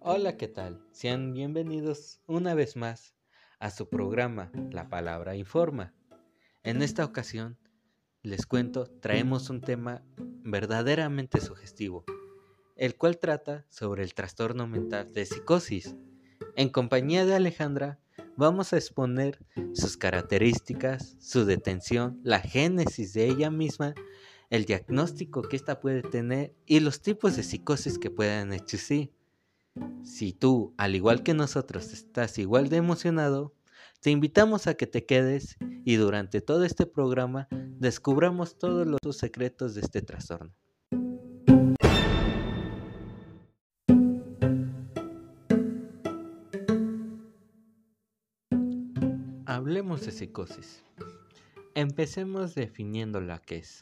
Hola, ¿qué tal? Sean bienvenidos una vez más a su programa La Palabra Informa. En esta ocasión, les cuento, traemos un tema verdaderamente sugestivo, el cual trata sobre el trastorno mental de psicosis. En compañía de Alejandra, vamos a exponer sus características, su detención, la génesis de ella misma, el diagnóstico que ésta puede tener y los tipos de psicosis que puedan existir. Si tú, al igual que nosotros, estás igual de emocionado, te invitamos a que te quedes y durante todo este programa descubramos todos los secretos de este trastorno. De psicosis. Empecemos definiendo la que es.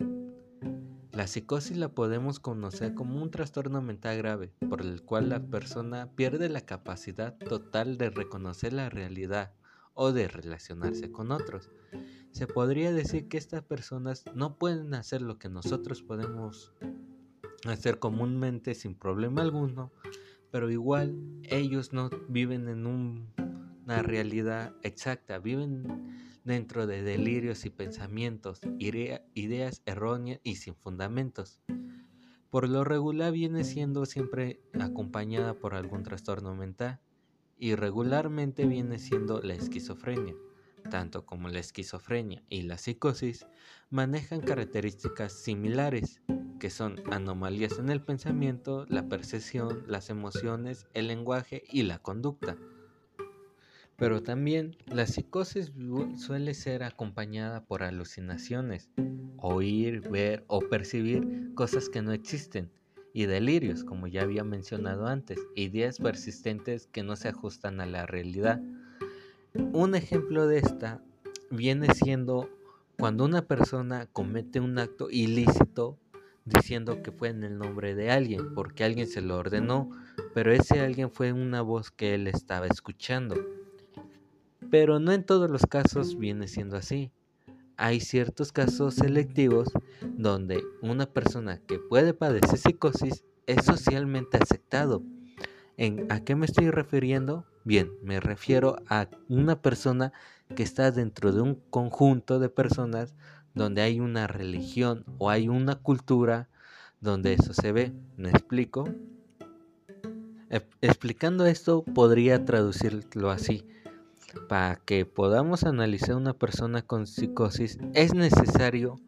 La psicosis la podemos conocer como un trastorno mental grave por el cual la persona pierde la capacidad total de reconocer la realidad o de relacionarse con otros. Se podría decir que estas personas no pueden hacer lo que nosotros podemos hacer comúnmente sin problema alguno, pero igual ellos no viven en una realidad exacta, viven dentro de delirios y pensamientos, ideas erróneas y sin fundamentos. Por lo regular viene siendo siempre acompañada por algún trastorno mental y regularmente viene siendo la esquizofrenia. Tanto como la esquizofrenia y la psicosis manejan características similares, que son anomalías en el pensamiento, la percepción, las emociones, el lenguaje y la conducta. Pero también la psicosis suele ser acompañada por alucinaciones, oír, ver o percibir cosas que no existen, y delirios, como ya había mencionado antes, ideas persistentes que no se ajustan a la realidad. Un ejemplo de esta viene siendo cuando una persona comete un acto ilícito diciendo que fue en el nombre de alguien, porque alguien se lo ordenó, pero ese alguien fue una voz que él estaba escuchando. Pero no en todos los casos viene siendo así. Hay ciertos casos selectivos donde una persona que puede padecer psicosis es socialmente aceptado. ¿En, ¿A qué me estoy refiriendo? Bien, me refiero a una persona que está dentro de un conjunto de personas donde hay una religión o hay una cultura donde eso se ve. ¿Me explico? Explicando esto podría traducirlo así. Para que podamos analizar una persona con psicosis es necesario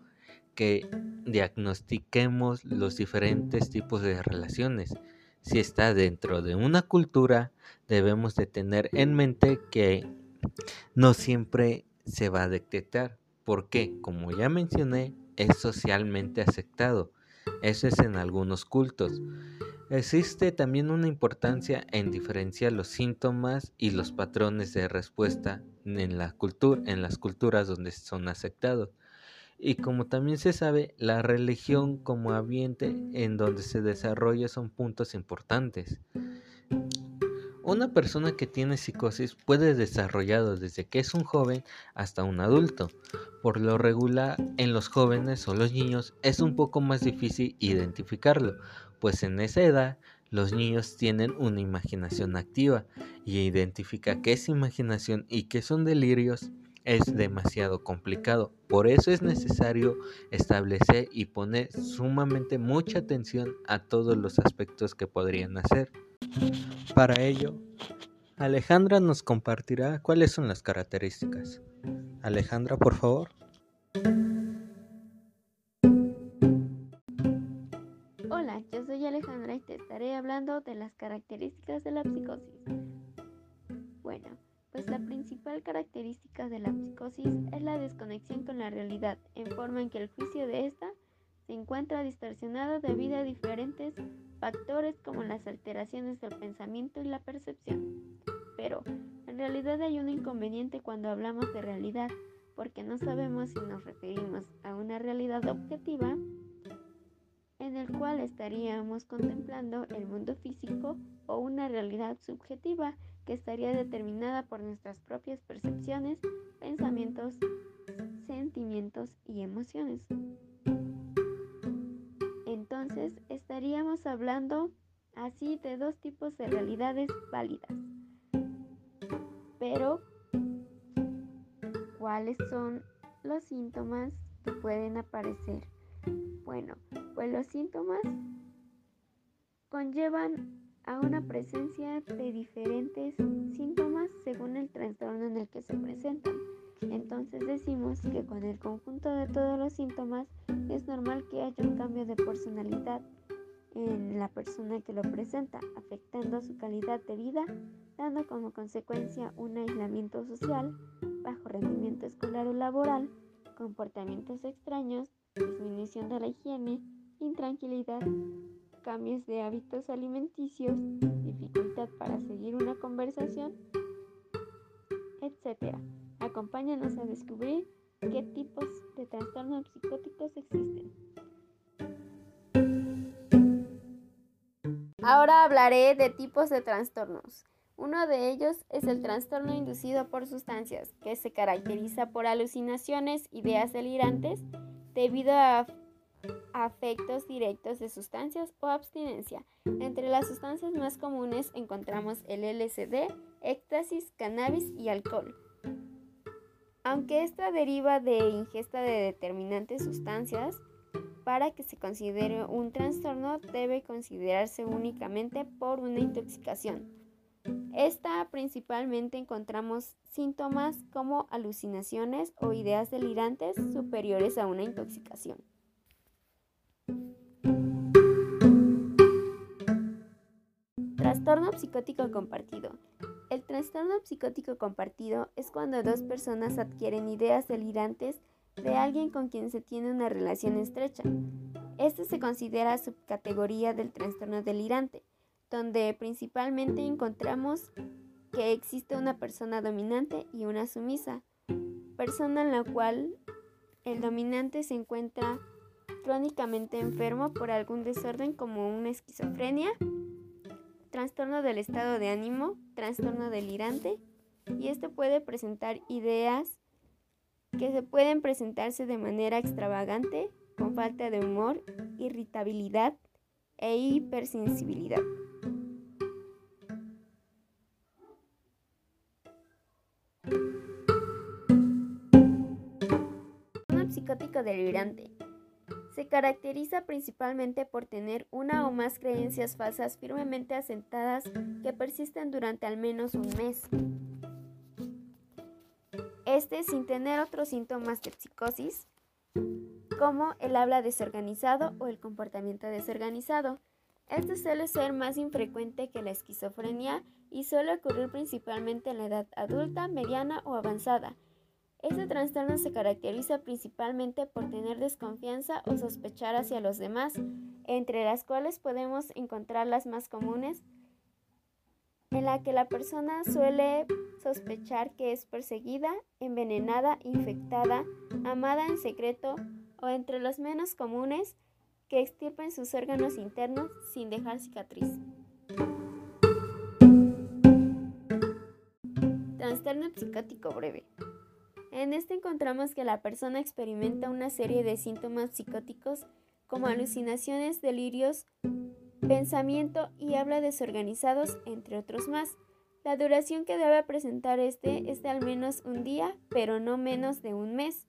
que diagnostiquemos los diferentes tipos de relaciones. Si está dentro de una cultura, debemos de tener en mente que no siempre se va a detectar, porque, como ya mencioné, es socialmente aceptado. Eso es en algunos cultos. Existe también una importancia en diferenciar los síntomas y los patrones de respuesta en, las culturas donde son aceptados. Y como también se sabe, la religión como ambiente en donde se desarrolla son puntos importantes. Una persona que tiene psicosis puede desarrollarlo desde que es un joven hasta un adulto. Por lo regular, en los jóvenes o los niños es un poco más difícil identificarlo, pues en esa edad los niños tienen una imaginación activa y identificar qué es imaginación y qué son delirios es demasiado complicado. Por eso es necesario establecer y poner sumamente mucha atención a todos los aspectos que podrían hacer. Para ello, Alejandra nos compartirá cuáles son las características. Alejandra, por favor. De las características de la psicosis. Bueno, pues la principal característica de la psicosis es la desconexión con la realidad, en forma en que el juicio de esta se encuentra distorsionado debido a diferentes factores como las alteraciones del pensamiento y la percepción. Pero, en realidad hay un inconveniente cuando hablamos de realidad, porque no sabemos si nos referimos a una realidad objetiva en el cual estaríamos contemplando el mundo físico o una realidad subjetiva que estaría determinada por nuestras propias percepciones, pensamientos, sentimientos y emociones. Entonces estaríamos hablando así de dos tipos de realidades válidas. Pero, ¿cuáles son los síntomas que pueden aparecer? Bueno, pues los síntomas conllevan a una presencia de diferentes síntomas según el trastorno en el que se presentan. Entonces decimos que con el conjunto de todos los síntomas es normal que haya un cambio de personalidad en la persona que lo presenta, afectando su calidad de vida, dando como consecuencia un aislamiento social, bajo rendimiento escolar o laboral, comportamientos extraños, disminución de la higiene, intranquilidad, cambios de hábitos alimenticios, dificultad para seguir una conversación, etc. Acompáñanos a descubrir qué tipos de trastornos psicóticos existen. Ahora hablaré de tipos de trastornos. Uno de ellos es el trastorno inducido por sustancias, que se caracteriza por alucinaciones, ideas delirantes, debido a afectos directos de sustancias o abstinencia. Entre las sustancias más comunes encontramos el LSD, éxtasis, cannabis y alcohol. Aunque esta deriva de ingesta de determinantes sustancias, para que se considere un trastorno debe considerarse únicamente por una intoxicación. Esta principalmente encontramos síntomas como alucinaciones o ideas delirantes superiores a una intoxicación. Trastorno psicótico compartido. El trastorno psicótico compartido es cuando dos personas adquieren ideas delirantes de alguien con quien se tiene una relación estrecha. Este se considera subcategoría del trastorno delirante, donde principalmente encontramos que existe una persona dominante y una sumisa, persona en la cual el dominante se encuentra crónicamente enfermo por algún desorden como una esquizofrenia, trastorno del estado de ánimo, trastorno delirante, y esto puede presentar ideas que se pueden presentarse de manera extravagante, con falta de humor, irritabilidad e hipersensibilidad. Un psicótico delirante se caracteriza principalmente por tener una o más creencias falsas firmemente asentadas que persisten durante al menos un mes. Este sin tener otros síntomas de psicosis, como el habla desorganizado o el comportamiento desorganizado. Este suele ser más infrecuente que la esquizofrenia y suele ocurrir principalmente en la edad adulta, mediana o avanzada este trastorno se caracteriza principalmente por tener desconfianza o sospechar hacia los demás, entre las cuales podemos encontrar las más comunes, en la que la persona suele sospechar que es perseguida, envenenada, infectada, amada en secreto o entre los menos comunes, que extirpen sus órganos internos sin dejar cicatriz. Trastorno psicótico breve. En este encontramos que la persona experimenta una serie de síntomas psicóticos como alucinaciones, delirios, pensamiento y habla desorganizados, entre otros más. La duración que debe presentar este es de al menos un día, pero no menos de un mes.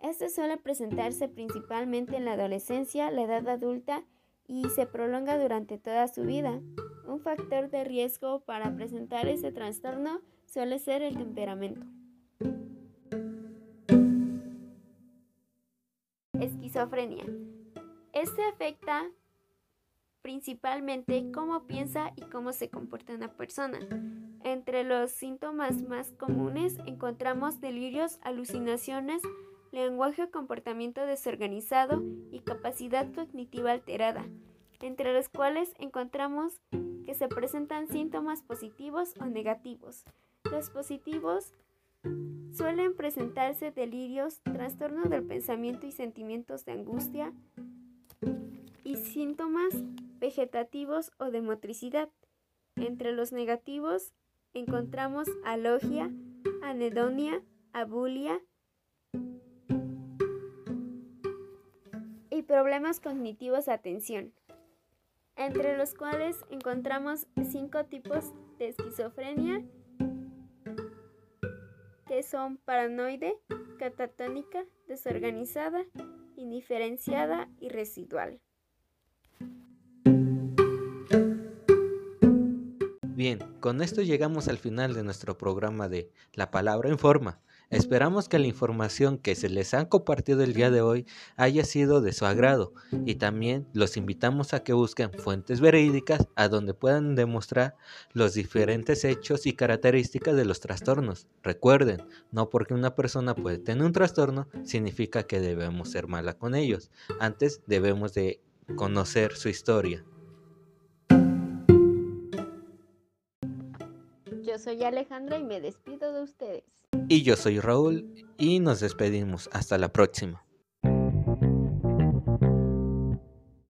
Este suele presentarse principalmente en la adolescencia, la edad adulta y se prolonga durante toda su vida. Un factor de riesgo para presentar este trastorno suele ser el temperamento. Esquizofrenia. Este afecta principalmente cómo piensa y cómo se comporta una persona. Entre los síntomas más comunes encontramos delirios, alucinaciones, lenguaje o comportamiento desorganizado y capacidad cognitiva alterada, entre los cuales encontramos que se presentan síntomas positivos o negativos. Los positivos Suelen presentarse delirios, trastornos del pensamiento y sentimientos de angustia y síntomas vegetativos o de motricidad. Entre los negativos encontramos alogia, anedonia, abulia, y problemas cognitivos de atención, entre los cuales encontramos cinco tipos de esquizofrenia son paranoide, catatónica, desorganizada, indiferenciada y residual. Bien, con esto llegamos al final de nuestro programa de La Palabra en Forma. Esperamos que la información que se les ha compartido el día de hoy haya sido de su agrado y también los invitamos a que busquen fuentes verídicas a donde puedan demostrar los diferentes hechos y características de los trastornos. Recuerden, no porque una persona puede tener un trastorno significa que debemos ser mala con ellos. Antes debemos de conocer su historia. Yo soy Alejandra y me despido de ustedes. Y yo soy Raúl y nos despedimos. Hasta la próxima.